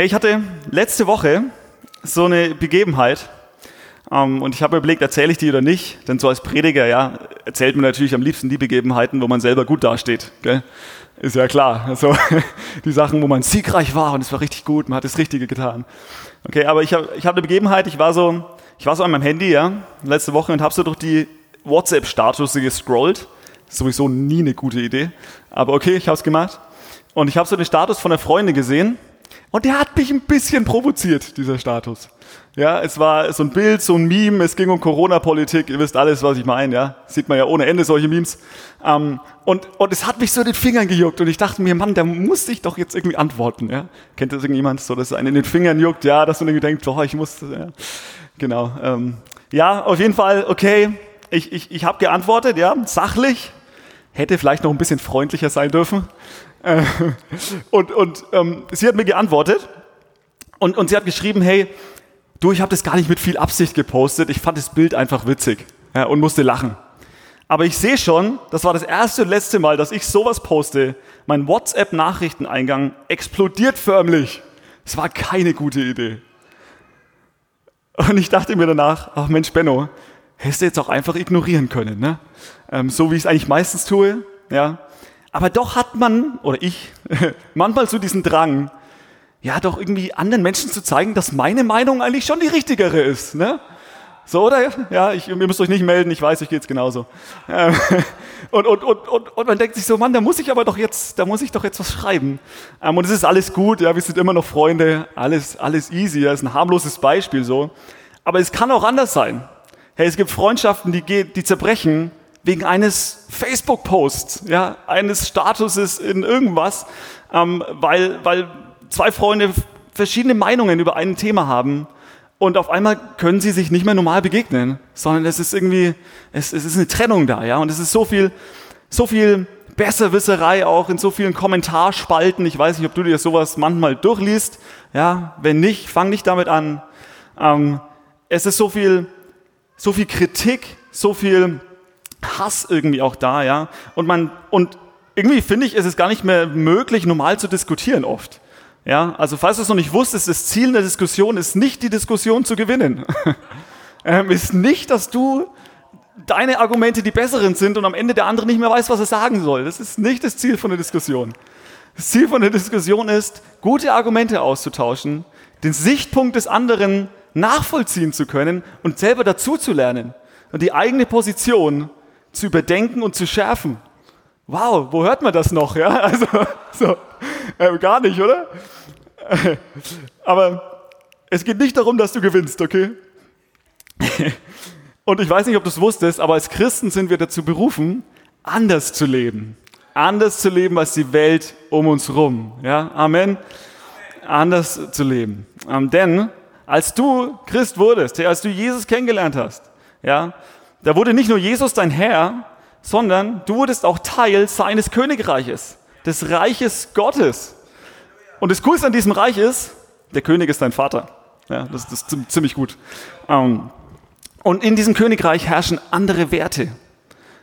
Hey, ich hatte letzte Woche so eine Begebenheit ähm, und ich habe überlegt, erzähle ich die oder nicht? Denn so als Prediger, ja, erzählt man natürlich am liebsten die Begebenheiten, wo man selber gut dasteht. Gell? Ist ja klar. Also die Sachen, wo man siegreich war und es war richtig gut, man hat das Richtige getan. Okay, aber ich habe ich hab eine Begebenheit, ich war so, ich war so an meinem Handy, ja, letzte Woche und habe so durch die WhatsApp-Status gescrollt. Sowieso nie eine gute Idee. Aber okay, ich habe es gemacht. Und ich habe so den Status von einer Freundin gesehen und der hat mich ein bisschen provoziert, dieser Status. Ja, es war so ein Bild, so ein Meme, es ging um Corona-Politik, ihr wisst alles, was ich meine, ja. Sieht man ja ohne Ende solche Memes. Ähm, und, und es hat mich so in den Fingern gejuckt und ich dachte mir, Mann, da muss ich doch jetzt irgendwie antworten, ja. Kennt das irgendjemand, so, dass es einen in den Fingern juckt, ja, dass man irgendwie denkt, oh, ich muss, ja. Genau. Ähm, ja, auf jeden Fall, okay, ich, ich, ich habe geantwortet, ja, sachlich, hätte vielleicht noch ein bisschen freundlicher sein dürfen. Äh, und und ähm, sie hat mir geantwortet und, und sie hat geschrieben, hey, du, ich habe das gar nicht mit viel Absicht gepostet, ich fand das Bild einfach witzig ja, und musste lachen. Aber ich sehe schon, das war das erste und letzte Mal, dass ich sowas poste. Mein WhatsApp-Nachrichteneingang explodiert förmlich. Es war keine gute Idee. Und ich dachte mir danach, ach Mensch, Benno, hättest du jetzt auch einfach ignorieren können, ne? Ähm, so wie ich es eigentlich meistens tue, ja. Aber doch hat man, oder ich, manchmal so diesen Drang, ja, doch irgendwie anderen Menschen zu zeigen, dass meine Meinung eigentlich schon die richtigere ist, ne? So, oder? Ja, ich, ihr müsst euch nicht melden, ich weiß, euch geht's genauso. Ähm, und, und, und, und, und man denkt sich so, Mann, da muss ich aber doch jetzt, da muss ich doch jetzt was schreiben. Ähm, und es ist alles gut, ja, wir sind immer noch Freunde, alles, alles easy, das ist ein harmloses Beispiel so. Aber es kann auch anders sein. Hey, es gibt Freundschaften, die, die zerbrechen wegen eines Facebook-Posts, ja, eines Statuses in irgendwas, ähm, weil, weil zwei Freunde verschiedene Meinungen über ein Thema haben und auf einmal können sie sich nicht mehr normal begegnen, sondern es ist irgendwie, es, es ist eine Trennung da, ja, und es ist so viel, so viel Besserwisserei auch in so vielen Kommentarspalten. Ich weiß nicht, ob du dir sowas manchmal durchliest, ja, wenn nicht, fang nicht damit an. Ähm, es ist so viel, so viel Kritik, so viel Hass irgendwie auch da, ja, und man, und irgendwie finde ich, ist es gar nicht mehr möglich, normal zu diskutieren oft. Ja, also falls du es noch nicht wusstest, das Ziel der Diskussion ist nicht, die Diskussion zu gewinnen. ähm, ist nicht, dass du deine Argumente die besseren sind und am Ende der andere nicht mehr weiß, was er sagen soll. Das ist nicht das Ziel von der Diskussion. Das Ziel von der Diskussion ist, gute Argumente auszutauschen, den Sichtpunkt des anderen nachvollziehen zu können und selber dazu zu lernen und die eigene Position zu überdenken und zu schärfen. Wow, wo hört man das noch? Ja, also so, äh, gar nicht, oder? Aber es geht nicht darum, dass du gewinnst, okay? Und ich weiß nicht, ob du es wusstest, aber als Christen sind wir dazu berufen, anders zu leben. Anders zu leben als die Welt um uns rum. Ja, Amen. Anders zu leben. Ähm, denn als du Christ wurdest, als du Jesus kennengelernt hast, ja, da wurde nicht nur Jesus dein Herr, sondern du wurdest auch Teil seines Königreiches, des Reiches Gottes. Und das Coolste an diesem Reich ist, der König ist dein Vater. Ja, das, das ist ziemlich gut. Ähm, und in diesem Königreich herrschen andere Werte.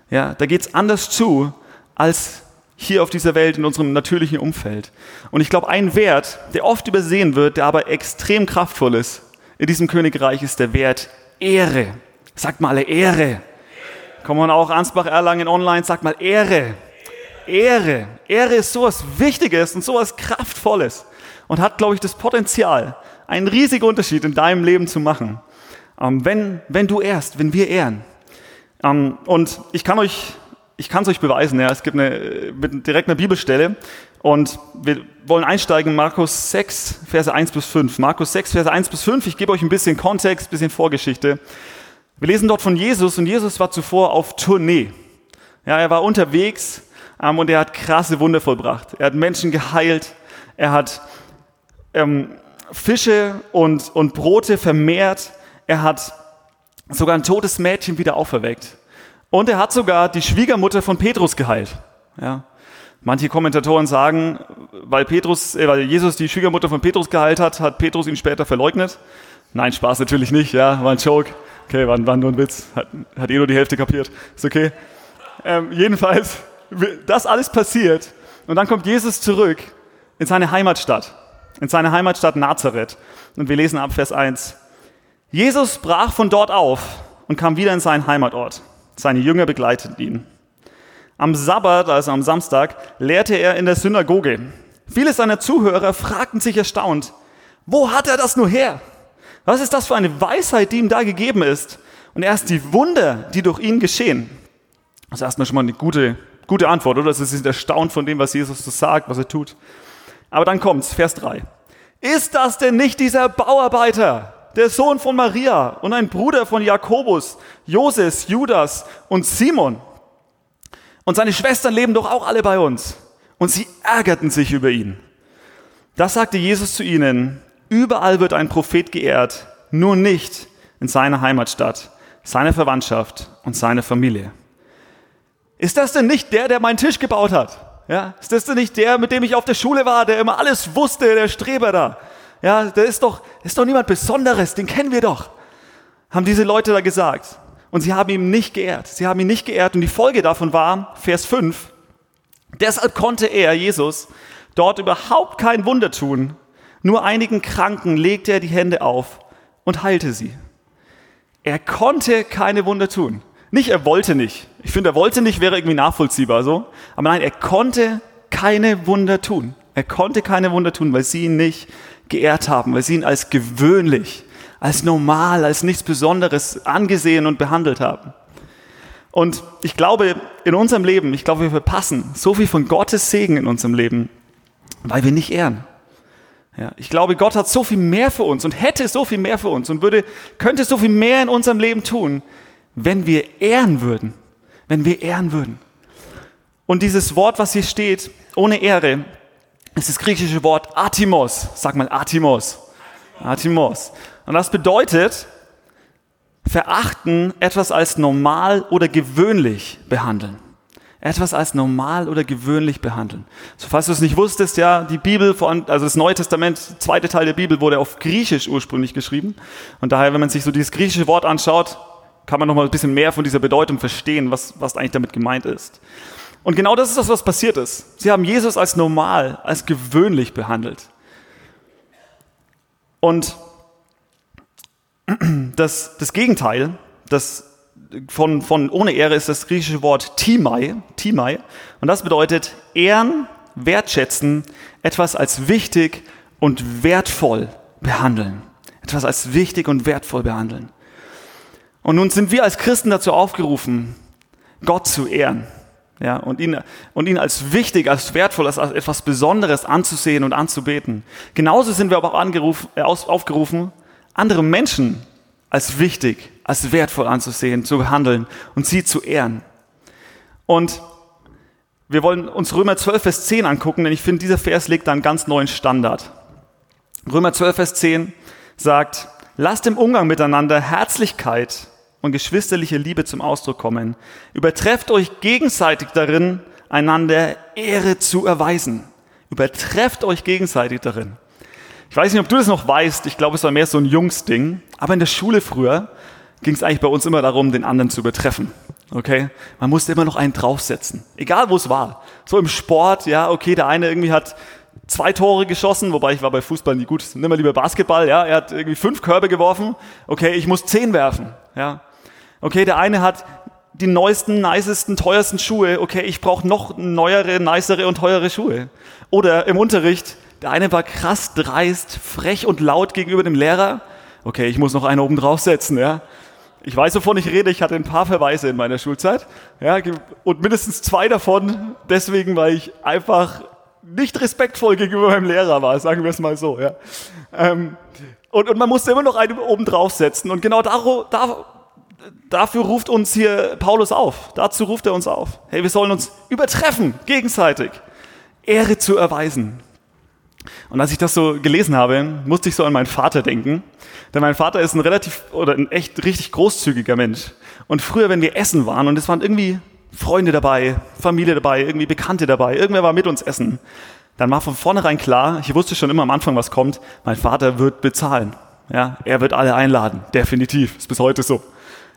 Ja, da geht's anders zu als hier auf dieser Welt in unserem natürlichen Umfeld. Und ich glaube, ein Wert, der oft übersehen wird, der aber extrem kraftvoll ist in diesem Königreich, ist der Wert Ehre. Sagt mal alle Ehre. Kommen wir auch Ansbach Erlangen online, sagt mal Ehre. Ehre. Ehre ist sowas Wichtiges und sowas Kraftvolles und hat, glaube ich, das Potenzial, einen riesigen Unterschied in deinem Leben zu machen. Ähm, wenn, wenn du ehrst, wenn wir ehren. Ähm, und ich kann euch, ich kann es euch beweisen, ja, es gibt eine, direkt eine Bibelstelle und wir wollen einsteigen in Markus 6, Verse 1 bis 5. Markus 6, Verse 1 bis 5. Ich gebe euch ein bisschen Kontext, ein bisschen Vorgeschichte. Wir lesen dort von Jesus und Jesus war zuvor auf Tournee. Ja, er war unterwegs ähm, und er hat krasse Wunder vollbracht. Er hat Menschen geheilt, er hat ähm, Fische und, und Brote vermehrt, er hat sogar ein totes Mädchen wieder auferweckt. Und er hat sogar die Schwiegermutter von Petrus geheilt. Ja. Manche Kommentatoren sagen, weil, Petrus, äh, weil Jesus die Schwiegermutter von Petrus geheilt hat, hat Petrus ihn später verleugnet. Nein, Spaß natürlich nicht, ja, war ein Joke. Okay, war, war nur ein Witz. Hat, hat eh nur die Hälfte kapiert. Ist okay. Ähm, jedenfalls, das alles passiert und dann kommt Jesus zurück in seine Heimatstadt. in seine Heimatstadt Nazareth. Und wir lesen ab Vers 1. Jesus brach von dort auf und kam wieder in seinen Heimatort. Seine Jünger begleiteten ihn. Am Sabbat, also am Samstag, lehrte er in der Synagoge. Viele seiner Zuhörer fragten sich erstaunt, wo hat er das nur her? Was ist das für eine Weisheit, die ihm da gegeben ist? Und erst die Wunder, die durch ihn geschehen. Das ist erstmal schon mal eine gute, gute Antwort, oder? Sie sind erstaunt von dem, was Jesus so sagt, was er tut. Aber dann kommt's, Vers 3. Ist das denn nicht dieser Bauarbeiter, der Sohn von Maria und ein Bruder von Jakobus, Joses, Judas und Simon? Und seine Schwestern leben doch auch alle bei uns. Und sie ärgerten sich über ihn. Das sagte Jesus zu ihnen. Überall wird ein Prophet geehrt, nur nicht in seiner Heimatstadt, seiner Verwandtschaft und seiner Familie. Ist das denn nicht der, der meinen Tisch gebaut hat? Ja, ist das denn nicht der, mit dem ich auf der Schule war, der immer alles wusste, der Streber da? Ja, der ist doch, ist doch niemand Besonderes, den kennen wir doch. Haben diese Leute da gesagt. Und sie haben ihn nicht geehrt. Sie haben ihn nicht geehrt. Und die Folge davon war, Vers 5, deshalb konnte er, Jesus, dort überhaupt kein Wunder tun. Nur einigen Kranken legte er die Hände auf und heilte sie. Er konnte keine Wunder tun. Nicht, er wollte nicht. Ich finde, er wollte nicht, wäre irgendwie nachvollziehbar so. Aber nein, er konnte keine Wunder tun. Er konnte keine Wunder tun, weil sie ihn nicht geehrt haben, weil sie ihn als gewöhnlich, als normal, als nichts Besonderes angesehen und behandelt haben. Und ich glaube, in unserem Leben, ich glaube, wir verpassen so viel von Gottes Segen in unserem Leben, weil wir nicht ehren. Ja, ich glaube, Gott hat so viel mehr für uns und hätte so viel mehr für uns und würde, könnte so viel mehr in unserem Leben tun, wenn wir ehren würden. Wenn wir ehren würden. Und dieses Wort, was hier steht, ohne Ehre, ist das griechische Wort Atimos. Sag mal Atimos. Atimos. Und das bedeutet, verachten, etwas als normal oder gewöhnlich behandeln etwas als normal oder gewöhnlich behandeln. So, falls du es nicht wusstest, ja, die Bibel, also das Neue Testament, zweite Teil der Bibel wurde auf Griechisch ursprünglich geschrieben. Und daher, wenn man sich so dieses griechische Wort anschaut, kann man noch mal ein bisschen mehr von dieser Bedeutung verstehen, was, was eigentlich damit gemeint ist. Und genau das ist das, was passiert ist. Sie haben Jesus als normal, als gewöhnlich behandelt. Und das, das Gegenteil, das von, von ohne Ehre ist das griechische Wort Timai, Timai. Und das bedeutet ehren, wertschätzen, etwas als wichtig und wertvoll behandeln. Etwas als wichtig und wertvoll behandeln. Und nun sind wir als Christen dazu aufgerufen, Gott zu ehren. Ja, und ihn, und ihn als wichtig, als wertvoll, als etwas Besonderes anzusehen und anzubeten. Genauso sind wir aber auch äh, aufgerufen, andere Menschen als wichtig, als wertvoll anzusehen, zu behandeln und sie zu ehren. Und wir wollen uns Römer 12, Vers 10 angucken, denn ich finde, dieser Vers legt da einen ganz neuen Standard. Römer 12, Vers 10 sagt, lasst im Umgang miteinander Herzlichkeit und geschwisterliche Liebe zum Ausdruck kommen. Übertrefft euch gegenseitig darin, einander Ehre zu erweisen. Übertrefft euch gegenseitig darin. Ich weiß nicht, ob du das noch weißt. Ich glaube, es war mehr so ein Jungsding. Aber in der Schule früher ging es eigentlich bei uns immer darum, den anderen zu übertreffen. Okay? Man musste immer noch einen draufsetzen. Egal, wo es war. So im Sport, ja, okay, der eine irgendwie hat zwei Tore geschossen, wobei ich war bei Fußball nie gut. Nimm mal lieber Basketball, ja. Er hat irgendwie fünf Körbe geworfen. Okay, ich muss zehn werfen, ja. Okay, der eine hat die neuesten, nicesten, teuersten Schuhe. Okay, ich brauche noch neuere, nicere und teure Schuhe. Oder im Unterricht, der eine war krass dreist, frech und laut gegenüber dem Lehrer. Okay, ich muss noch einen oben draufsetzen, ja. Ich weiß, wovon ich rede. Ich hatte ein paar Verweise in meiner Schulzeit. Ja, und mindestens zwei davon deswegen, weil ich einfach nicht respektvoll gegenüber meinem Lehrer war, sagen wir es mal so. Ja. Ähm, und, und man musste immer noch einen oben draufsetzen. Und genau daro, da, dafür ruft uns hier Paulus auf. Dazu ruft er uns auf. Hey, wir sollen uns übertreffen, gegenseitig. Ehre zu erweisen. Und als ich das so gelesen habe, musste ich so an meinen Vater denken. Denn mein Vater ist ein relativ oder ein echt richtig großzügiger Mensch. Und früher, wenn wir essen waren und es waren irgendwie Freunde dabei, Familie dabei, irgendwie Bekannte dabei, irgendwer war mit uns essen, dann war von vornherein klar, ich wusste schon immer am Anfang, was kommt, mein Vater wird bezahlen. Ja, er wird alle einladen, definitiv, ist bis heute so.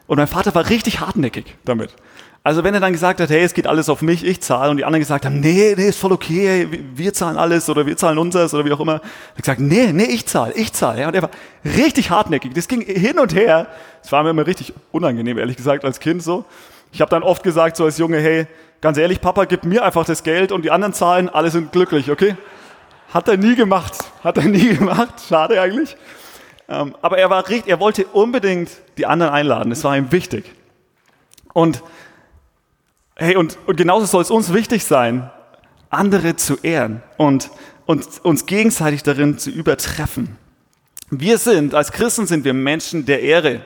Und mein Vater war richtig hartnäckig damit. Also wenn er dann gesagt hat, hey, es geht alles auf mich, ich zahle, und die anderen gesagt haben, nee, nee, ist voll okay, wir zahlen alles oder wir zahlen unseres oder wie auch immer, hat er gesagt, nee, nee, ich zahle, ich zahle. Ja, und er war richtig hartnäckig. Das ging hin und her. Das war mir immer richtig unangenehm, ehrlich gesagt, als Kind so. Ich habe dann oft gesagt, so als Junge, hey, ganz ehrlich, Papa, gib mir einfach das Geld und die anderen zahlen, alle sind glücklich, okay? Hat er nie gemacht. Hat er nie gemacht. Schade eigentlich. Ähm, aber er war richtig, er wollte unbedingt die anderen einladen. Das war ihm wichtig. Und Hey, und, und genauso soll es uns wichtig sein, andere zu ehren und, und uns gegenseitig darin zu übertreffen. Wir sind, als Christen sind wir Menschen der Ehre.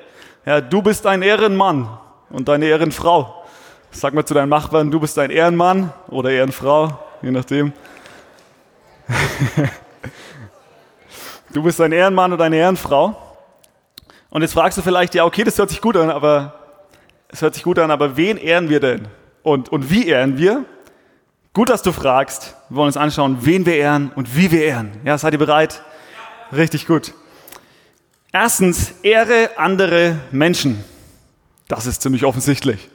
Ja, du bist ein Ehrenmann und eine Ehrenfrau. Sag mal zu deinen Nachbarn, du bist ein Ehrenmann oder Ehrenfrau, je nachdem. du bist ein Ehrenmann oder eine Ehrenfrau. Und jetzt fragst du vielleicht, ja, okay, das hört sich gut an, aber es hört sich gut an, aber wen ehren wir denn? Und, und wie ehren wir? Gut, dass du fragst. Wir wollen uns anschauen, wen wir ehren und wie wir ehren. Ja, seid ihr bereit? Richtig gut. Erstens, ehre andere Menschen. Das ist ziemlich offensichtlich.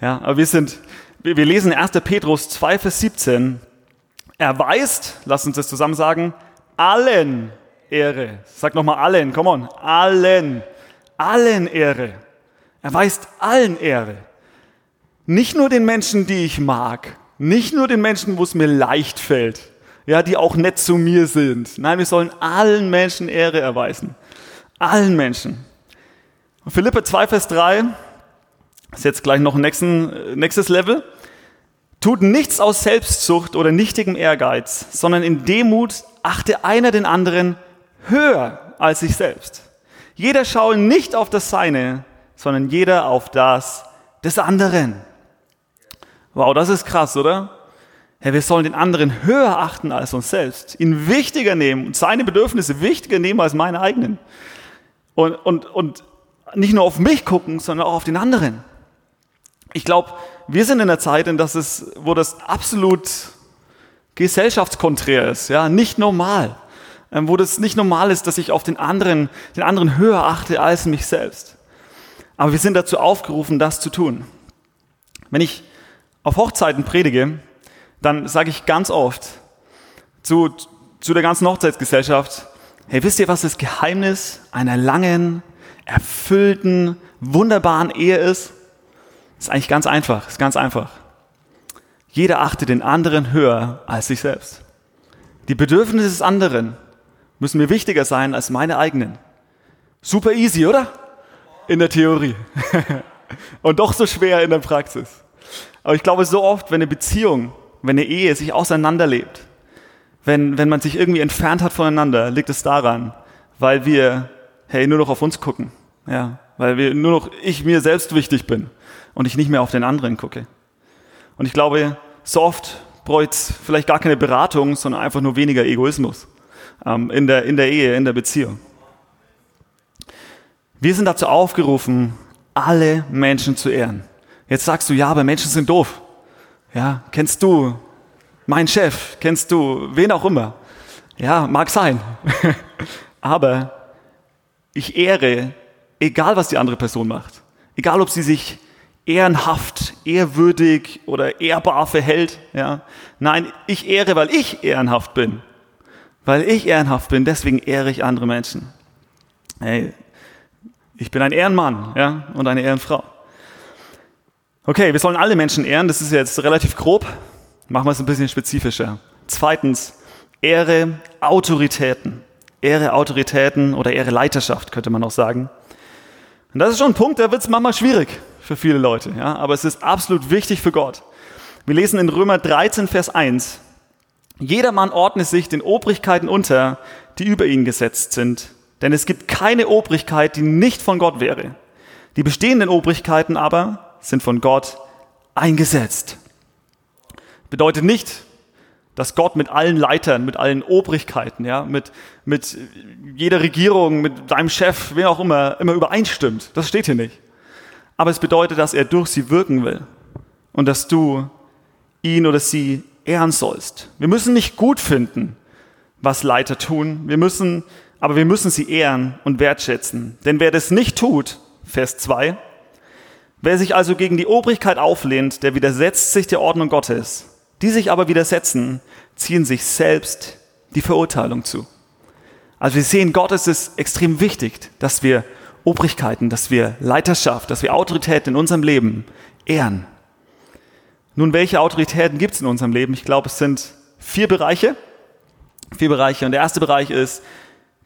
Ja, aber wir sind, wir, lesen 1. Petrus 2, Vers 17. Erweist, lass uns das zusammen sagen, allen Ehre. Sag nochmal allen, come on, allen, allen Ehre. Erweist allen Ehre. Nicht nur den Menschen, die ich mag, nicht nur den Menschen, wo es mir leicht fällt, ja, die auch nett zu mir sind. Nein, wir sollen allen Menschen Ehre erweisen. Allen Menschen. Philippe 2, Vers 3 ist jetzt gleich noch ein nächsten, nächstes Level. Tut nichts aus Selbstsucht oder nichtigem Ehrgeiz, sondern in Demut achte einer den anderen höher als sich selbst. Jeder schaue nicht auf das Seine, sondern jeder auf das des anderen. Wow, das ist krass, oder? Ja, wir sollen den anderen höher achten als uns selbst, ihn wichtiger nehmen und seine Bedürfnisse wichtiger nehmen als meine eigenen. Und, und, und nicht nur auf mich gucken, sondern auch auf den anderen. Ich glaube, wir sind in einer Zeit, in das es, wo das absolut gesellschaftskonträr ist, ja, nicht normal. Ähm, wo das nicht normal ist, dass ich auf den anderen, den anderen höher achte als mich selbst. Aber wir sind dazu aufgerufen, das zu tun. Wenn ich auf Hochzeiten predige, dann sage ich ganz oft zu, zu der ganzen Hochzeitsgesellschaft, hey, wisst ihr, was das Geheimnis einer langen, erfüllten, wunderbaren Ehe ist? Ist eigentlich ganz einfach, ist ganz einfach. Jeder achtet den anderen höher als sich selbst. Die Bedürfnisse des anderen müssen mir wichtiger sein als meine eigenen. Super easy, oder? In der Theorie. Und doch so schwer in der Praxis. Aber ich glaube, so oft, wenn eine Beziehung, wenn eine Ehe sich auseinanderlebt, wenn, wenn man sich irgendwie entfernt hat voneinander, liegt es daran, weil wir, hey, nur noch auf uns gucken. Ja, weil wir nur noch ich mir selbst wichtig bin und ich nicht mehr auf den anderen gucke. Und ich glaube, so oft bräuchte es vielleicht gar keine Beratung, sondern einfach nur weniger Egoismus ähm, in, der, in der Ehe, in der Beziehung. Wir sind dazu aufgerufen, alle Menschen zu ehren. Jetzt sagst du, ja, aber Menschen sind doof. Ja, kennst du meinen Chef? Kennst du wen auch immer? Ja, mag sein. aber ich ehre, egal was die andere Person macht. Egal, ob sie sich ehrenhaft, ehrwürdig oder ehrbar verhält. Ja. Nein, ich ehre, weil ich ehrenhaft bin. Weil ich ehrenhaft bin, deswegen ehre ich andere Menschen. Hey, ich bin ein Ehrenmann ja, und eine Ehrenfrau. Okay, wir sollen alle Menschen ehren, das ist jetzt relativ grob. Machen wir es ein bisschen spezifischer. Zweitens, Ehre Autoritäten. Ehre Autoritäten oder Ehre Leiterschaft, könnte man auch sagen. Und das ist schon ein Punkt, da wird es manchmal schwierig für viele Leute, ja, aber es ist absolut wichtig für Gott. Wir lesen in Römer 13, Vers 1. Jedermann ordne sich den Obrigkeiten unter, die über ihn gesetzt sind. Denn es gibt keine Obrigkeit, die nicht von Gott wäre. Die bestehenden Obrigkeiten aber sind von Gott eingesetzt. Bedeutet nicht, dass Gott mit allen Leitern, mit allen Obrigkeiten, ja, mit, mit jeder Regierung, mit deinem Chef, wer auch immer, immer übereinstimmt. Das steht hier nicht. Aber es bedeutet, dass er durch sie wirken will und dass du ihn oder sie ehren sollst. Wir müssen nicht gut finden, was Leiter tun. Wir müssen, aber wir müssen sie ehren und wertschätzen. Denn wer das nicht tut, Vers 2, Wer sich also gegen die Obrigkeit auflehnt, der widersetzt sich der Ordnung Gottes. Die sich aber widersetzen, ziehen sich selbst die Verurteilung zu. Also wir sehen, Gott ist es extrem wichtig, dass wir Obrigkeiten, dass wir Leiterschaft, dass wir Autorität in unserem Leben ehren. Nun, welche Autoritäten gibt es in unserem Leben? Ich glaube, es sind vier Bereiche. Vier Bereiche. Und der erste Bereich ist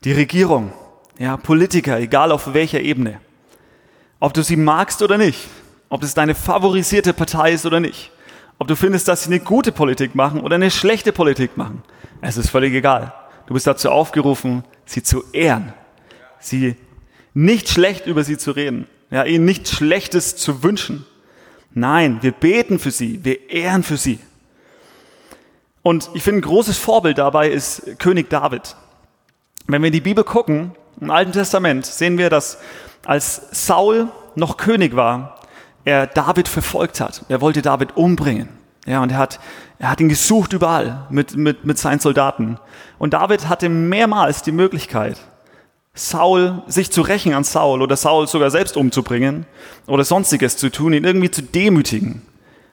die Regierung. Ja, Politiker, egal auf welcher Ebene. Ob du sie magst oder nicht. Ob es deine favorisierte Partei ist oder nicht. Ob du findest, dass sie eine gute Politik machen oder eine schlechte Politik machen. Es ist völlig egal. Du bist dazu aufgerufen, sie zu ehren. Sie nicht schlecht über sie zu reden. Ja, ihnen nichts Schlechtes zu wünschen. Nein, wir beten für sie, wir ehren für sie. Und ich finde, ein großes Vorbild dabei ist König David. Wenn wir in die Bibel gucken, im Alten Testament, sehen wir, dass als Saul noch König war, er David verfolgt hat. Er wollte David umbringen. Ja, und er hat, er hat ihn gesucht überall mit, mit, mit seinen Soldaten. Und David hatte mehrmals die Möglichkeit, Saul, sich zu rächen an Saul oder Saul sogar selbst umzubringen oder sonstiges zu tun, ihn irgendwie zu demütigen.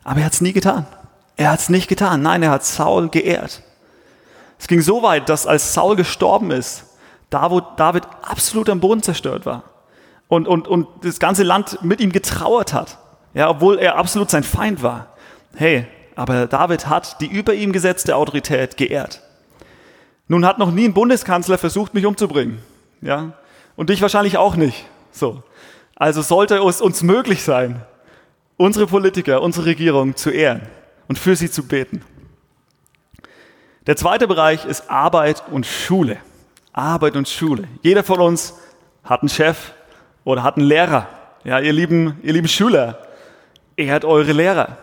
Aber er hat es nie getan. Er hat es nicht getan. Nein, er hat Saul geehrt. Es ging so weit, dass als Saul gestorben ist, David absolut am Boden zerstört war und, und, und das ganze Land mit ihm getrauert hat, ja, obwohl er absolut sein Feind war. Hey, aber David hat die über ihm gesetzte Autorität geehrt. Nun hat noch nie ein Bundeskanzler versucht, mich umzubringen. Ja? Und dich wahrscheinlich auch nicht. So. Also sollte es uns möglich sein, unsere Politiker, unsere Regierung zu ehren und für sie zu beten. Der zweite Bereich ist Arbeit und Schule. Arbeit und Schule. Jeder von uns hat einen Chef oder hat einen Lehrer. Ja, ihr lieben, ihr lieben Schüler, ehrt eure Lehrer.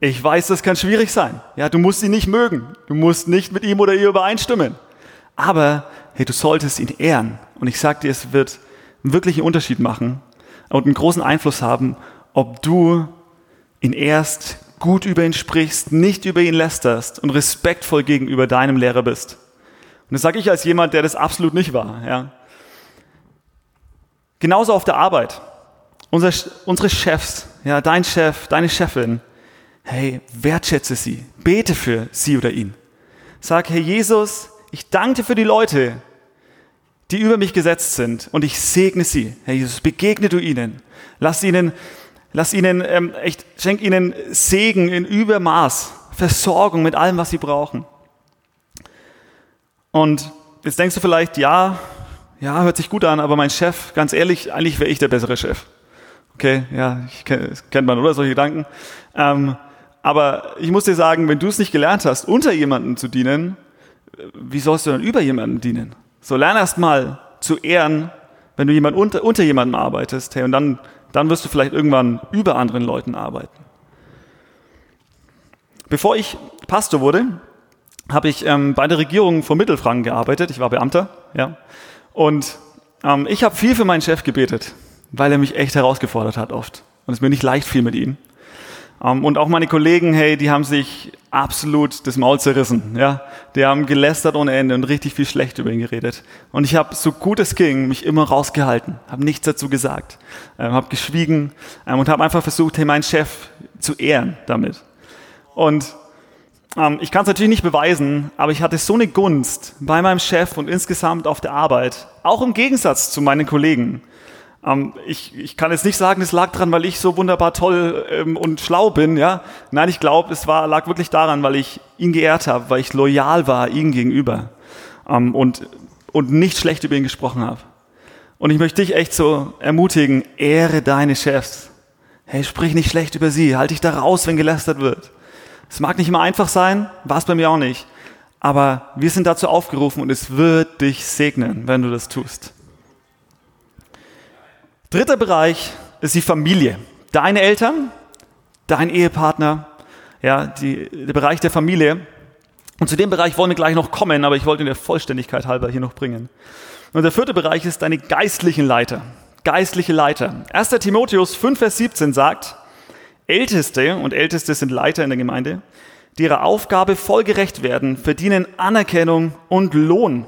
Ich weiß, das kann schwierig sein. Ja, du musst ihn nicht mögen. Du musst nicht mit ihm oder ihr übereinstimmen. Aber hey, du solltest ihn ehren. Und ich sage dir, es wird wirklich einen Unterschied machen und einen großen Einfluss haben, ob du ihn ehrst, gut über ihn sprichst, nicht über ihn lästerst und respektvoll gegenüber deinem Lehrer bist. Und das sage ich als jemand, der das absolut nicht war. Ja. Genauso auf der Arbeit. Unser, unsere Chefs, ja, dein Chef, deine Chefin, hey, wertschätze sie, bete für sie oder ihn. Sag, hey Jesus, ich danke dir für die Leute, die über mich gesetzt sind und ich segne sie. Herr Jesus, begegne du ihnen. Lass ihnen, lass ihnen, ähm, echt, schenk ihnen Segen in Übermaß, Versorgung mit allem, was sie brauchen. Und jetzt denkst du vielleicht, ja, ja, hört sich gut an, aber mein Chef, ganz ehrlich, eigentlich wäre ich der bessere Chef. Okay, ja, ich kenn, kennt man, oder? Solche Gedanken. Ähm, aber ich muss dir sagen, wenn du es nicht gelernt hast, unter jemanden zu dienen, wie sollst du dann über jemanden dienen? So, lern erst mal zu ehren, wenn du jemand unter, unter jemandem arbeitest, hey, und dann, dann wirst du vielleicht irgendwann über anderen Leuten arbeiten. Bevor ich Pastor wurde, habe ich ähm, bei der Regierung von Mittelfranken gearbeitet. Ich war Beamter, ja. Und ähm, ich habe viel für meinen Chef gebetet, weil er mich echt herausgefordert hat oft. Und es mir nicht leicht fiel mit ihm. Ähm, und auch meine Kollegen, hey, die haben sich absolut das Maul zerrissen. Ja, die haben gelästert ohne Ende und richtig viel schlecht über ihn geredet. Und ich habe so gut es ging mich immer rausgehalten, habe nichts dazu gesagt, ähm, habe geschwiegen ähm, und habe einfach versucht, hey, meinen Chef zu ehren damit. Und ich kann es natürlich nicht beweisen, aber ich hatte so eine Gunst bei meinem Chef und insgesamt auf der Arbeit, auch im Gegensatz zu meinen Kollegen. Ähm, ich, ich kann jetzt nicht sagen, es lag daran, weil ich so wunderbar toll ähm, und schlau bin. Ja? Nein, ich glaube, es war, lag wirklich daran, weil ich ihn geehrt habe, weil ich loyal war ihm gegenüber ähm, und, und nicht schlecht über ihn gesprochen habe. Und ich möchte dich echt so ermutigen, ehre deine Chefs. Hey, sprich nicht schlecht über sie, halt dich da raus, wenn gelästert wird. Es mag nicht immer einfach sein, war es bei mir auch nicht. Aber wir sind dazu aufgerufen und es wird dich segnen, wenn du das tust. Dritter Bereich ist die Familie. Deine Eltern, dein Ehepartner, ja, die, der Bereich der Familie. Und zu dem Bereich wollen wir gleich noch kommen, aber ich wollte in der Vollständigkeit halber hier noch bringen. Und der vierte Bereich ist deine geistlichen Leiter. Geistliche Leiter. 1. Timotheus 5, Vers 17 sagt, Älteste, und Älteste sind Leiter in der Gemeinde, die ihrer Aufgabe vollgerecht werden, verdienen Anerkennung und Lohn.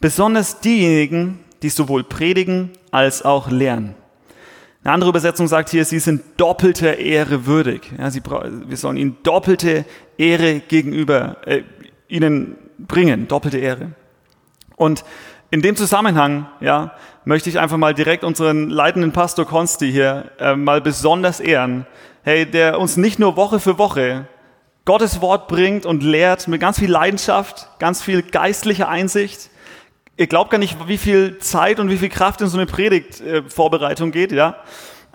Besonders diejenigen, die sowohl predigen als auch lehren. Eine andere Übersetzung sagt hier, sie sind doppelter Ehre würdig. Ja, sie, wir sollen ihnen doppelte Ehre gegenüber äh, ihnen bringen, doppelte Ehre. Und in dem Zusammenhang, ja, möchte ich einfach mal direkt unseren leitenden Pastor Konsti hier äh, mal besonders ehren. Hey, der uns nicht nur Woche für Woche Gottes Wort bringt und lehrt mit ganz viel Leidenschaft, ganz viel geistlicher Einsicht. Ihr glaubt gar nicht, wie viel Zeit und wie viel Kraft in so eine Predigtvorbereitung äh, geht, ja.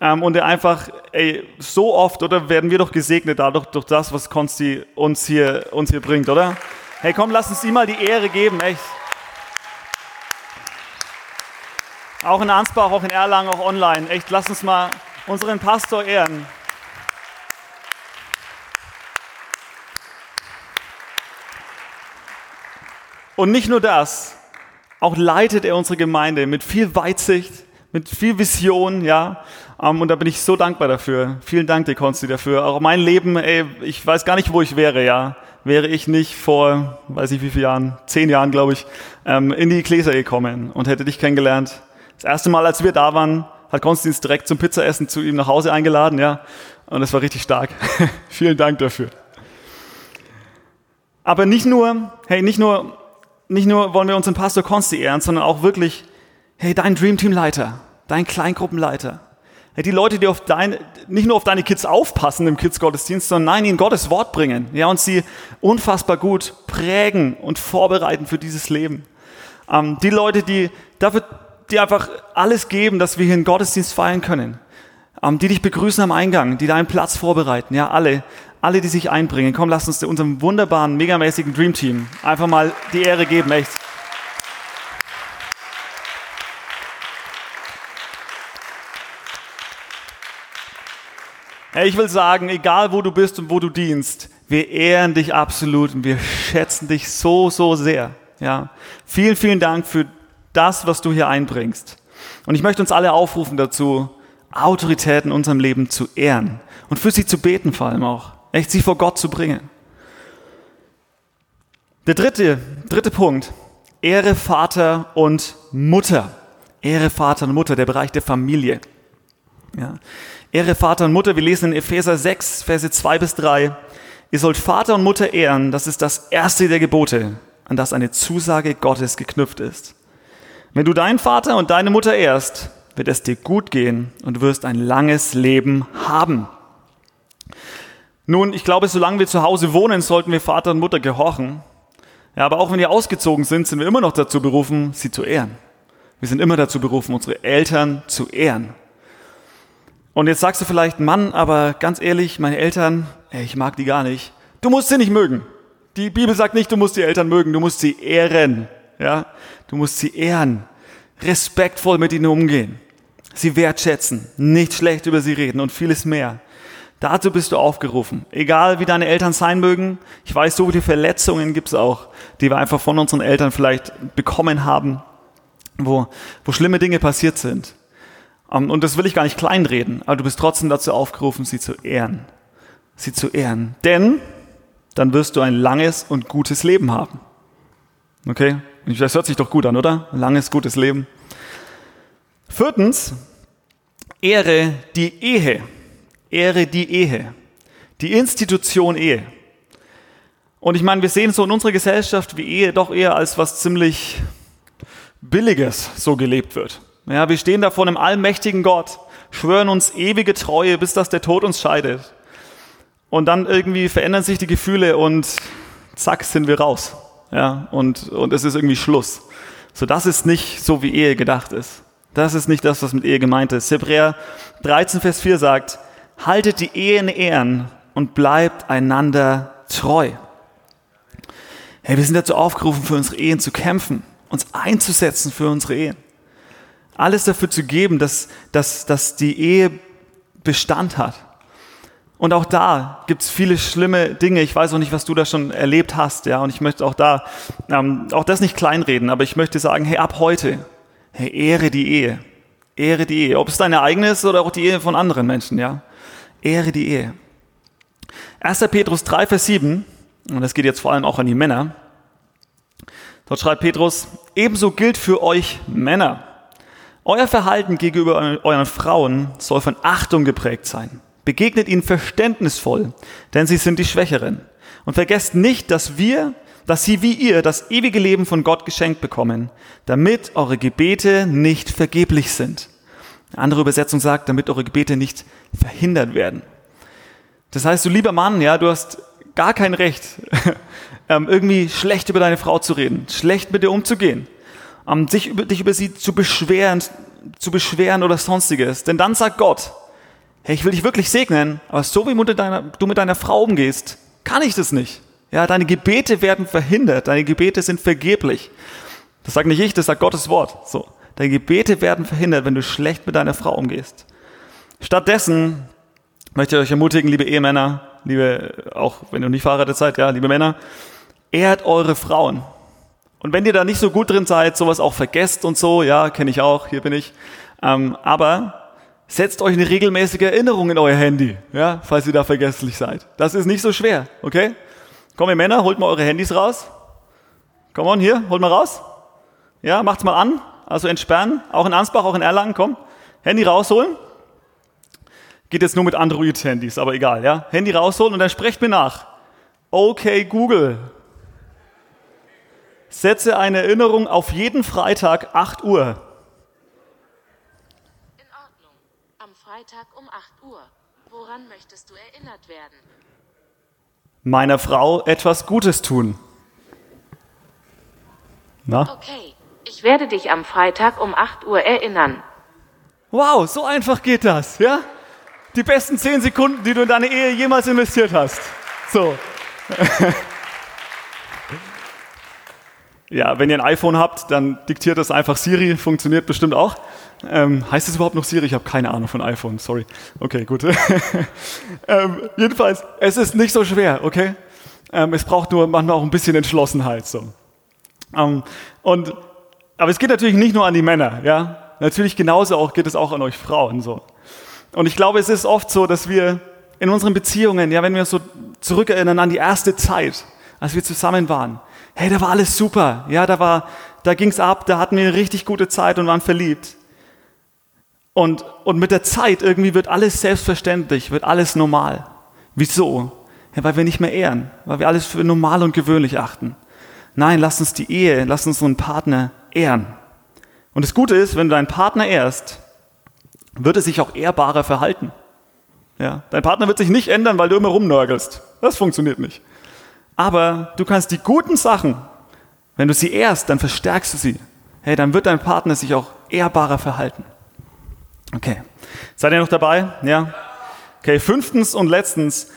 Ähm, und er einfach, ey, so oft, oder werden wir doch gesegnet dadurch, durch das, was Konsti uns hier, uns hier bringt, oder? Hey, komm, lass uns ihm mal die Ehre geben, echt. Auch in Ansbach, auch in Erlangen, auch online. Echt, lass uns mal unseren Pastor ehren. Und nicht nur das, auch leitet er unsere Gemeinde mit viel Weitsicht, mit viel Vision, ja. Ähm, und da bin ich so dankbar dafür. Vielen Dank dir, Konsti, dafür. Auch mein Leben, ey, ich weiß gar nicht, wo ich wäre, ja. Wäre ich nicht vor, weiß ich wie viele Jahren, zehn Jahren, glaube ich, ähm, in die Gläser gekommen und hätte dich kennengelernt. Das erste Mal, als wir da waren, hat Konstantin direkt zum Pizzaessen zu ihm nach Hause eingeladen, ja. Und das war richtig stark. Vielen Dank dafür. Aber nicht nur, hey, nicht nur nicht nur wollen wir unseren Pastor Konsti ehren, sondern auch wirklich, hey, dein Dreamteam-Leiter, dein Kleingruppenleiter. Hey, die Leute, die auf dein, nicht nur auf deine Kids aufpassen im Kids-Gottesdienst, sondern nein, ihnen Gottes Wort bringen. Ja, und sie unfassbar gut prägen und vorbereiten für dieses Leben. Ähm, die Leute, die dafür, die einfach alles geben, dass wir hier einen Gottesdienst feiern können. Ähm, die dich begrüßen am Eingang, die deinen Platz vorbereiten. Ja, alle alle, die sich einbringen. Komm, lass uns unserem wunderbaren, megamäßigen Dream Team einfach mal die Ehre geben, echt. Ich will sagen, egal wo du bist und wo du dienst, wir ehren dich absolut und wir schätzen dich so, so sehr. Ja, vielen, vielen Dank für das, was du hier einbringst. Und ich möchte uns alle aufrufen dazu, Autoritäten in unserem Leben zu ehren und für sie zu beten vor allem auch. Echt, sie vor Gott zu bringen. Der dritte, dritte Punkt. Ehre Vater und Mutter. Ehre Vater und Mutter, der Bereich der Familie. Ja. Ehre Vater und Mutter, wir lesen in Epheser 6, Verse 2 bis 3. Ihr sollt Vater und Mutter ehren, das ist das erste der Gebote, an das eine Zusage Gottes geknüpft ist. Wenn du deinen Vater und deine Mutter ehrst, wird es dir gut gehen und wirst ein langes Leben haben. Nun, ich glaube, solange wir zu Hause wohnen, sollten wir Vater und Mutter gehorchen. Ja, aber auch wenn wir ausgezogen sind, sind wir immer noch dazu berufen, sie zu ehren. Wir sind immer dazu berufen, unsere Eltern zu ehren. Und jetzt sagst du vielleicht, Mann, aber ganz ehrlich, meine Eltern, ey, ich mag die gar nicht. Du musst sie nicht mögen. Die Bibel sagt nicht, du musst die Eltern mögen, du musst sie ehren. Ja, du musst sie ehren, respektvoll mit ihnen umgehen, sie wertschätzen, nicht schlecht über sie reden und vieles mehr. Dazu bist du aufgerufen. Egal wie deine Eltern sein mögen. Ich weiß, so viele Verletzungen gibt es auch, die wir einfach von unseren Eltern vielleicht bekommen haben, wo, wo schlimme Dinge passiert sind. Ähm, und das will ich gar nicht kleinreden, aber du bist trotzdem dazu aufgerufen, sie zu ehren. Sie zu ehren. Denn dann wirst du ein langes und gutes Leben haben. Okay? Das hört sich doch gut an, oder? Langes, gutes Leben. Viertens, ehre die Ehe ehre die Ehe, die Institution Ehe. Und ich meine, wir sehen so in unserer Gesellschaft, wie Ehe doch eher als was ziemlich Billiges so gelebt wird. Ja, wir stehen da vor einem allmächtigen Gott, schwören uns ewige Treue, bis dass der Tod uns scheidet. Und dann irgendwie verändern sich die Gefühle und zack, sind wir raus. Ja, und, und es ist irgendwie Schluss. So, das ist nicht so, wie Ehe gedacht ist. Das ist nicht das, was mit Ehe gemeint ist. Hebräer 13, Vers 4 sagt, haltet die Ehen Ehren und bleibt einander treu. Hey, wir sind dazu aufgerufen, für unsere Ehen zu kämpfen, uns einzusetzen für unsere Ehen. Alles dafür zu geben, dass, dass, dass die Ehe Bestand hat. Und auch da gibt es viele schlimme Dinge. Ich weiß auch nicht, was du da schon erlebt hast, ja. Und ich möchte auch da, ähm, auch das nicht kleinreden, aber ich möchte sagen, hey, ab heute, hey, ehre die Ehe. Ehre die Ehe. Ob es deine eigene ist oder auch die Ehe von anderen Menschen, ja. Ehre die Ehe. 1. Petrus 3, Vers 7, und das geht jetzt vor allem auch an die Männer. Dort schreibt Petrus, ebenso gilt für euch Männer. Euer Verhalten gegenüber euren Frauen soll von Achtung geprägt sein. Begegnet ihnen verständnisvoll, denn sie sind die Schwächeren. Und vergesst nicht, dass wir, dass sie wie ihr das ewige Leben von Gott geschenkt bekommen, damit eure Gebete nicht vergeblich sind. Eine andere Übersetzung sagt, damit eure Gebete nicht verhindert werden. Das heißt, du lieber Mann, ja, du hast gar kein Recht, ähm, irgendwie schlecht über deine Frau zu reden, schlecht mit ihr umzugehen, ähm, sich über, dich über sie zu beschweren, zu beschweren oder sonstiges. Denn dann sagt Gott, hey, ich will dich wirklich segnen, aber so wie du mit deiner Frau umgehst, kann ich das nicht. Ja, deine Gebete werden verhindert, deine Gebete sind vergeblich. Das sagt nicht ich, das sagt Gottes Wort. So, deine Gebete werden verhindert, wenn du schlecht mit deiner Frau umgehst. Stattdessen möchte ich euch ermutigen, liebe Ehemänner, liebe, auch wenn ihr nicht verheiratet seid, ja, liebe Männer, ehrt eure Frauen. Und wenn ihr da nicht so gut drin seid, sowas auch vergesst und so, ja, kenne ich auch, hier bin ich. Ähm, aber setzt euch eine regelmäßige Erinnerung in euer Handy, ja, falls ihr da vergesslich seid. Das ist nicht so schwer, okay? Komm, ihr Männer, holt mal eure Handys raus. Komm on, hier, holt mal raus. Ja, macht's mal an, also entsperren, auch in Ansbach, auch in Erlangen, komm. Handy rausholen. Geht jetzt nur mit Android-Handys, aber egal, ja. Handy rausholen und dann sprecht mir nach. Okay, Google. Setze eine Erinnerung auf jeden Freitag 8 Uhr. In Ordnung. Am Freitag um 8 Uhr. Woran möchtest du erinnert werden? Meiner Frau etwas Gutes tun. Na? Okay. Ich werde dich am Freitag um 8 Uhr erinnern. Wow, so einfach geht das, ja? die besten zehn Sekunden, die du in deine Ehe jemals investiert hast. So. ja, wenn ihr ein iPhone habt, dann diktiert das einfach Siri, funktioniert bestimmt auch. Ähm, heißt es überhaupt noch Siri? Ich habe keine Ahnung von iPhone, sorry. Okay, gut. ähm, jedenfalls, es ist nicht so schwer, okay? Ähm, es braucht nur manchmal auch ein bisschen Entschlossenheit. So. Ähm, und, aber es geht natürlich nicht nur an die Männer, ja? Natürlich genauso auch geht es auch an euch Frauen. So. Und ich glaube, es ist oft so, dass wir in unseren Beziehungen, ja, wenn wir uns so zurückerinnern an die erste Zeit, als wir zusammen waren, hey, da war alles super, ja, da war, da ging's ab, da hatten wir eine richtig gute Zeit und waren verliebt. Und, und mit der Zeit irgendwie wird alles selbstverständlich, wird alles normal. Wieso? Ja, weil wir nicht mehr ehren, weil wir alles für normal und gewöhnlich achten. Nein, lass uns die Ehe, lass uns unseren Partner ehren. Und das Gute ist, wenn du deinen Partner ehrst, wird es sich auch ehrbarer verhalten. Ja, dein Partner wird sich nicht ändern, weil du immer rumnörgelst. Das funktioniert nicht. Aber du kannst die guten Sachen, wenn du sie ehrst, dann verstärkst du sie. Hey, dann wird dein Partner sich auch ehrbarer verhalten. Okay. Seid ihr noch dabei? Ja? Okay, fünftens und letztens,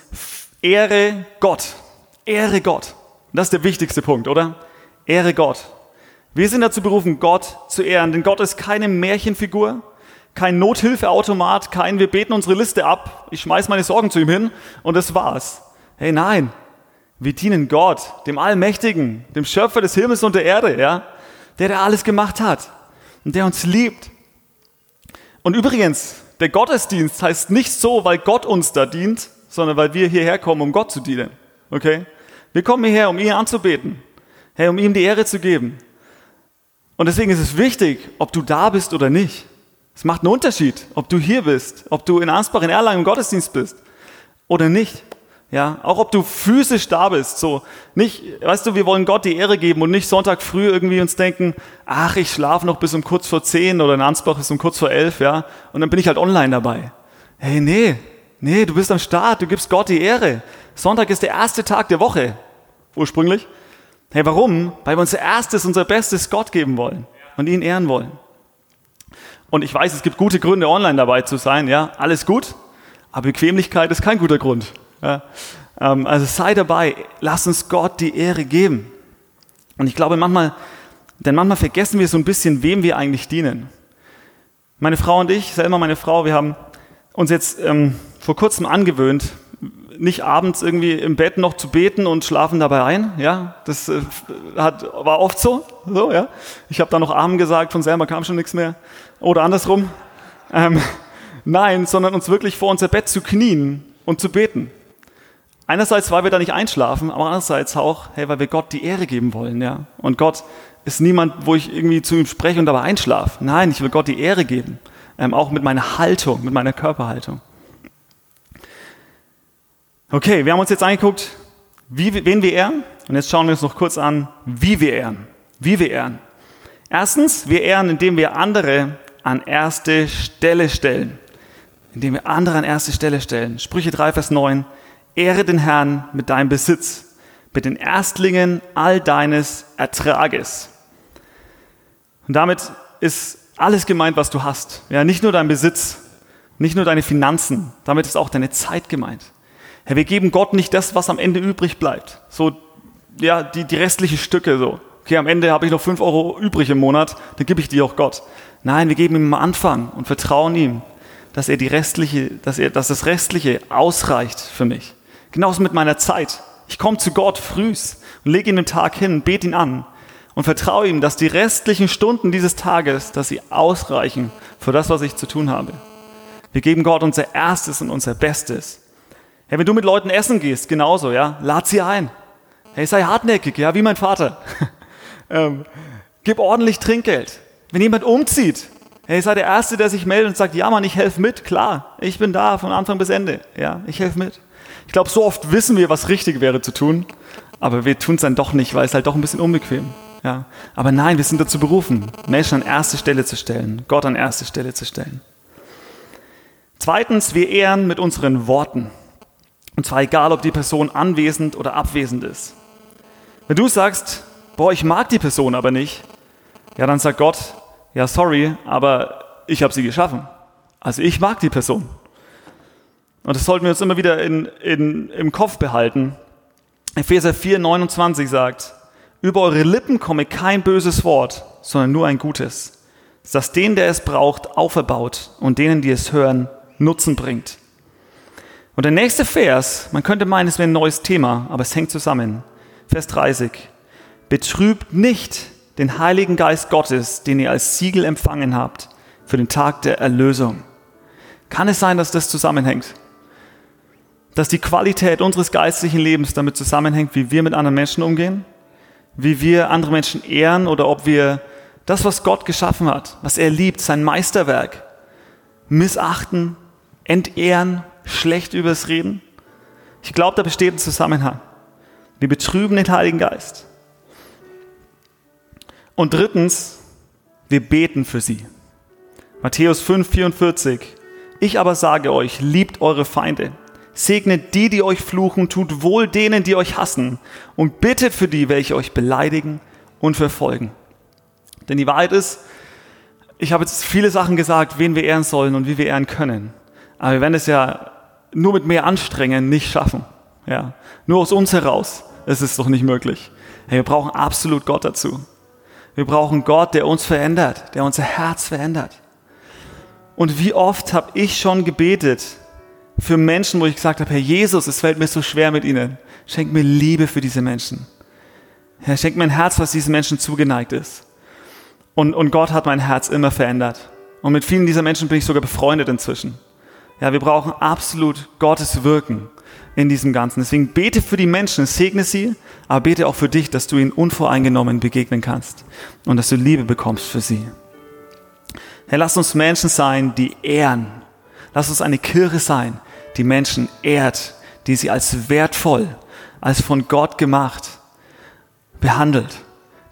ehre Gott. Ehre Gott. Das ist der wichtigste Punkt, oder? Ehre Gott. Wir sind dazu berufen, Gott zu ehren, denn Gott ist keine Märchenfigur, kein Nothilfeautomat, kein wir beten unsere Liste ab, ich schmeiß meine Sorgen zu ihm hin und das war's. Hey, nein. Wir dienen Gott, dem Allmächtigen, dem Schöpfer des Himmels und der Erde, ja? Der, der alles gemacht hat und der uns liebt. Und übrigens, der Gottesdienst heißt nicht so, weil Gott uns da dient, sondern weil wir hierher kommen, um Gott zu dienen. Okay? Wir kommen hierher, um ihn anzubeten. Hey, um ihm die Ehre zu geben. Und deswegen ist es wichtig, ob du da bist oder nicht. Es macht einen Unterschied, ob du hier bist, ob du in Ansbach, in Erlangen im Gottesdienst bist oder nicht. Ja, auch ob du physisch da bist, so nicht, weißt du, wir wollen Gott die Ehre geben und nicht Sonntag früh irgendwie uns denken, ach, ich schlafe noch bis um kurz vor zehn oder in Ansbach ist um kurz vor elf, ja, und dann bin ich halt online dabei. Hey, nee, nee, du bist am Start, du gibst Gott die Ehre. Sonntag ist der erste Tag der Woche, ursprünglich. Hey, warum? Weil wir unser erstes, unser Bestes Gott geben wollen und ihn ehren wollen. Und ich weiß, es gibt gute Gründe, online dabei zu sein, ja, alles gut, aber Bequemlichkeit ist kein guter Grund. Ja. Ähm, also sei dabei, lass uns Gott die Ehre geben. Und ich glaube manchmal, denn manchmal vergessen wir so ein bisschen, wem wir eigentlich dienen. Meine Frau und ich, selber meine Frau, wir haben uns jetzt ähm, vor kurzem angewöhnt, nicht abends irgendwie im Bett noch zu beten und schlafen dabei ein. Ja, das äh, hat, war oft so. so ja. Ich habe da noch Amen gesagt, von selber kam schon nichts mehr. Oder andersrum. Ähm, nein, sondern uns wirklich vor unser Bett zu knien und zu beten. Einerseits, weil wir da nicht einschlafen, aber andererseits auch, hey, weil wir Gott die Ehre geben wollen, ja. Und Gott ist niemand, wo ich irgendwie zu ihm spreche und dabei einschlafe. Nein, ich will Gott die Ehre geben. Ähm, auch mit meiner Haltung, mit meiner Körperhaltung. Okay, wir haben uns jetzt angeguckt, wie, wen wir ehren. Und jetzt schauen wir uns noch kurz an, wie wir ehren. Wie wir ehren. Erstens, wir ehren, indem wir andere an erste Stelle stellen. Indem wir andere an erste Stelle stellen. Sprüche 3, Vers 9. Ehre den Herrn mit deinem Besitz, mit den Erstlingen all deines Ertrages. Und damit ist alles gemeint, was du hast. Ja, nicht nur dein Besitz, nicht nur deine Finanzen, damit ist auch deine Zeit gemeint. Ja, wir geben Gott nicht das, was am Ende übrig bleibt. So, ja, die, die restlichen Stücke so. Okay, am Ende habe ich noch fünf Euro übrig im Monat, dann gebe ich die auch Gott. Nein, wir geben ihm am Anfang und vertrauen ihm, dass er die restliche, dass er, dass das Restliche ausreicht für mich. Genauso mit meiner Zeit. Ich komme zu Gott frühs und lege ihn den Tag hin, bete ihn an und vertraue ihm, dass die restlichen Stunden dieses Tages, dass sie ausreichen für das, was ich zu tun habe. Wir geben Gott unser Erstes und unser Bestes. Hey, wenn du mit Leuten essen gehst, genauso, ja, lad sie ein. Hey, sei hartnäckig, ja, wie mein Vater. ähm, gib ordentlich Trinkgeld. Wenn jemand umzieht, hey, sei der Erste, der sich meldet und sagt, ja Mann, ich helfe mit, klar, ich bin da von Anfang bis Ende, ja, ich helfe mit. Ich glaube, so oft wissen wir, was richtig wäre zu tun, aber wir tun es dann doch nicht, weil es halt doch ein bisschen unbequem. Ja. Aber nein, wir sind dazu berufen, Menschen an erste Stelle zu stellen, Gott an erste Stelle zu stellen. Zweitens, wir ehren mit unseren Worten. Und zwar egal, ob die Person anwesend oder abwesend ist. Wenn du sagst, boah, ich mag die Person aber nicht, ja, dann sagt Gott, ja, sorry, aber ich habe sie geschaffen. Also ich mag die Person. Und das sollten wir uns immer wieder in, in, im Kopf behalten. Epheser 4, 29 sagt, über eure Lippen komme kein böses Wort, sondern nur ein gutes, das den, der es braucht, auferbaut und denen, die es hören, Nutzen bringt. Und der nächste Vers, man könnte meinen, es wäre ein neues Thema, aber es hängt zusammen. Vers 30. Betrübt nicht den Heiligen Geist Gottes, den ihr als Siegel empfangen habt für den Tag der Erlösung. Kann es sein, dass das zusammenhängt? dass die Qualität unseres geistlichen Lebens damit zusammenhängt, wie wir mit anderen Menschen umgehen, wie wir andere Menschen ehren oder ob wir das, was Gott geschaffen hat, was er liebt, sein Meisterwerk, missachten, entehren, schlecht übers Reden. Ich glaube, da besteht ein Zusammenhang. Wir betrüben den Heiligen Geist. Und drittens, wir beten für sie. Matthäus 5, 44. Ich aber sage euch, liebt eure Feinde, segnet die, die euch fluchen, tut wohl denen, die euch hassen und bittet für die, welche euch beleidigen und verfolgen. Denn die Wahrheit ist, ich habe jetzt viele Sachen gesagt, wen wir ehren sollen und wie wir ehren können. Aber wir werden es ja nur mit mehr Anstrengen nicht schaffen. Ja, nur aus uns heraus ist es doch nicht möglich. Hey, wir brauchen absolut Gott dazu. Wir brauchen Gott, der uns verändert, der unser Herz verändert. Und wie oft habe ich schon gebetet, für Menschen, wo ich gesagt habe, Herr Jesus, es fällt mir so schwer mit ihnen. Schenk mir Liebe für diese Menschen. Herr, schenk mir ein Herz, was diesen Menschen zugeneigt ist. Und, und Gott hat mein Herz immer verändert. Und mit vielen dieser Menschen bin ich sogar befreundet inzwischen. Ja, wir brauchen absolut Gottes Wirken in diesem Ganzen. Deswegen bete für die Menschen, segne sie, aber bete auch für dich, dass du ihnen unvoreingenommen begegnen kannst und dass du Liebe bekommst für sie. Herr, lass uns Menschen sein, die ehren. Lass uns eine Kirche sein, die Menschen ehrt, die sie als wertvoll, als von Gott gemacht behandelt,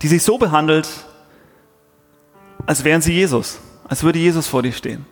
die sich so behandelt, als wären sie Jesus, als würde Jesus vor dir stehen.